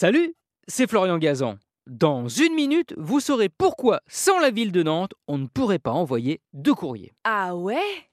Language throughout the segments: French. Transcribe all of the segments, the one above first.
Salut, c'est Florian Gazan. Dans une minute, vous saurez pourquoi, sans la ville de Nantes, on ne pourrait pas envoyer de courrier. Ah ouais?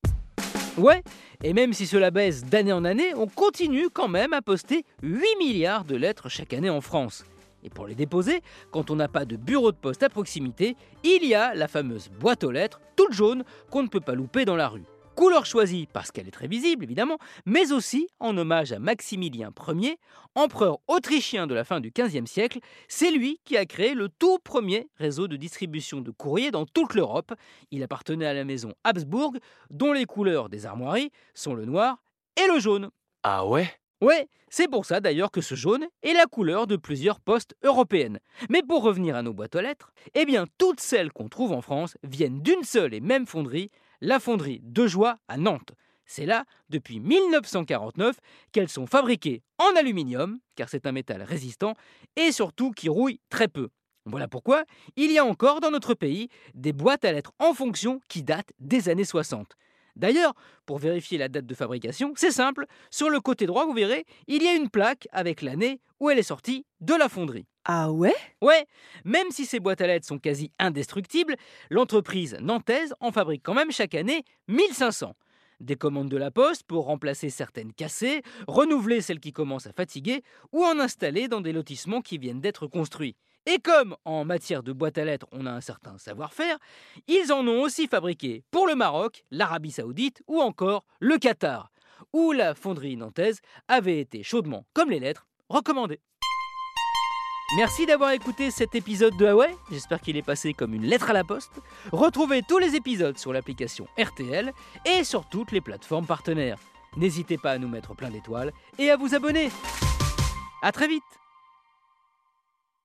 Ouais, et même si cela baisse d'année en année, on continue quand même à poster 8 milliards de lettres chaque année en France. Et pour les déposer, quand on n'a pas de bureau de poste à proximité, il y a la fameuse boîte aux lettres, toute jaune, qu'on ne peut pas louper dans la rue. Couleur choisie parce qu'elle est très visible, évidemment, mais aussi en hommage à Maximilien Ier, empereur autrichien de la fin du XVe siècle. C'est lui qui a créé le tout premier réseau de distribution de courrier dans toute l'Europe. Il appartenait à la maison Habsbourg, dont les couleurs des armoiries sont le noir et le jaune. Ah ouais? Ouais, c'est pour ça d'ailleurs que ce jaune est la couleur de plusieurs postes européennes. Mais pour revenir à nos boîtes aux lettres, eh bien toutes celles qu'on trouve en France viennent d'une seule et même fonderie, la fonderie de Joie à Nantes. C'est là, depuis 1949, qu'elles sont fabriquées en aluminium, car c'est un métal résistant, et surtout qui rouille très peu. Voilà pourquoi il y a encore dans notre pays des boîtes à lettres en fonction qui datent des années 60. D'ailleurs, pour vérifier la date de fabrication, c'est simple, sur le côté droit, vous verrez, il y a une plaque avec l'année où elle est sortie de la fonderie. Ah ouais? Ouais, même si ces boîtes à lettres sont quasi indestructibles, l'entreprise nantaise en fabrique quand même chaque année 1500. Des commandes de la poste pour remplacer certaines cassées, renouveler celles qui commencent à fatiguer ou en installer dans des lotissements qui viennent d'être construits. Et comme en matière de boîte à lettres on a un certain savoir-faire, ils en ont aussi fabriqué pour le Maroc, l'Arabie saoudite ou encore le Qatar, où la fonderie nantaise avait été chaudement, comme les lettres, recommandée. Merci d'avoir écouté cet épisode de Huawei, j'espère qu'il est passé comme une lettre à la poste. Retrouvez tous les épisodes sur l'application RTL et sur toutes les plateformes partenaires. N'hésitez pas à nous mettre plein d'étoiles et à vous abonner. A très vite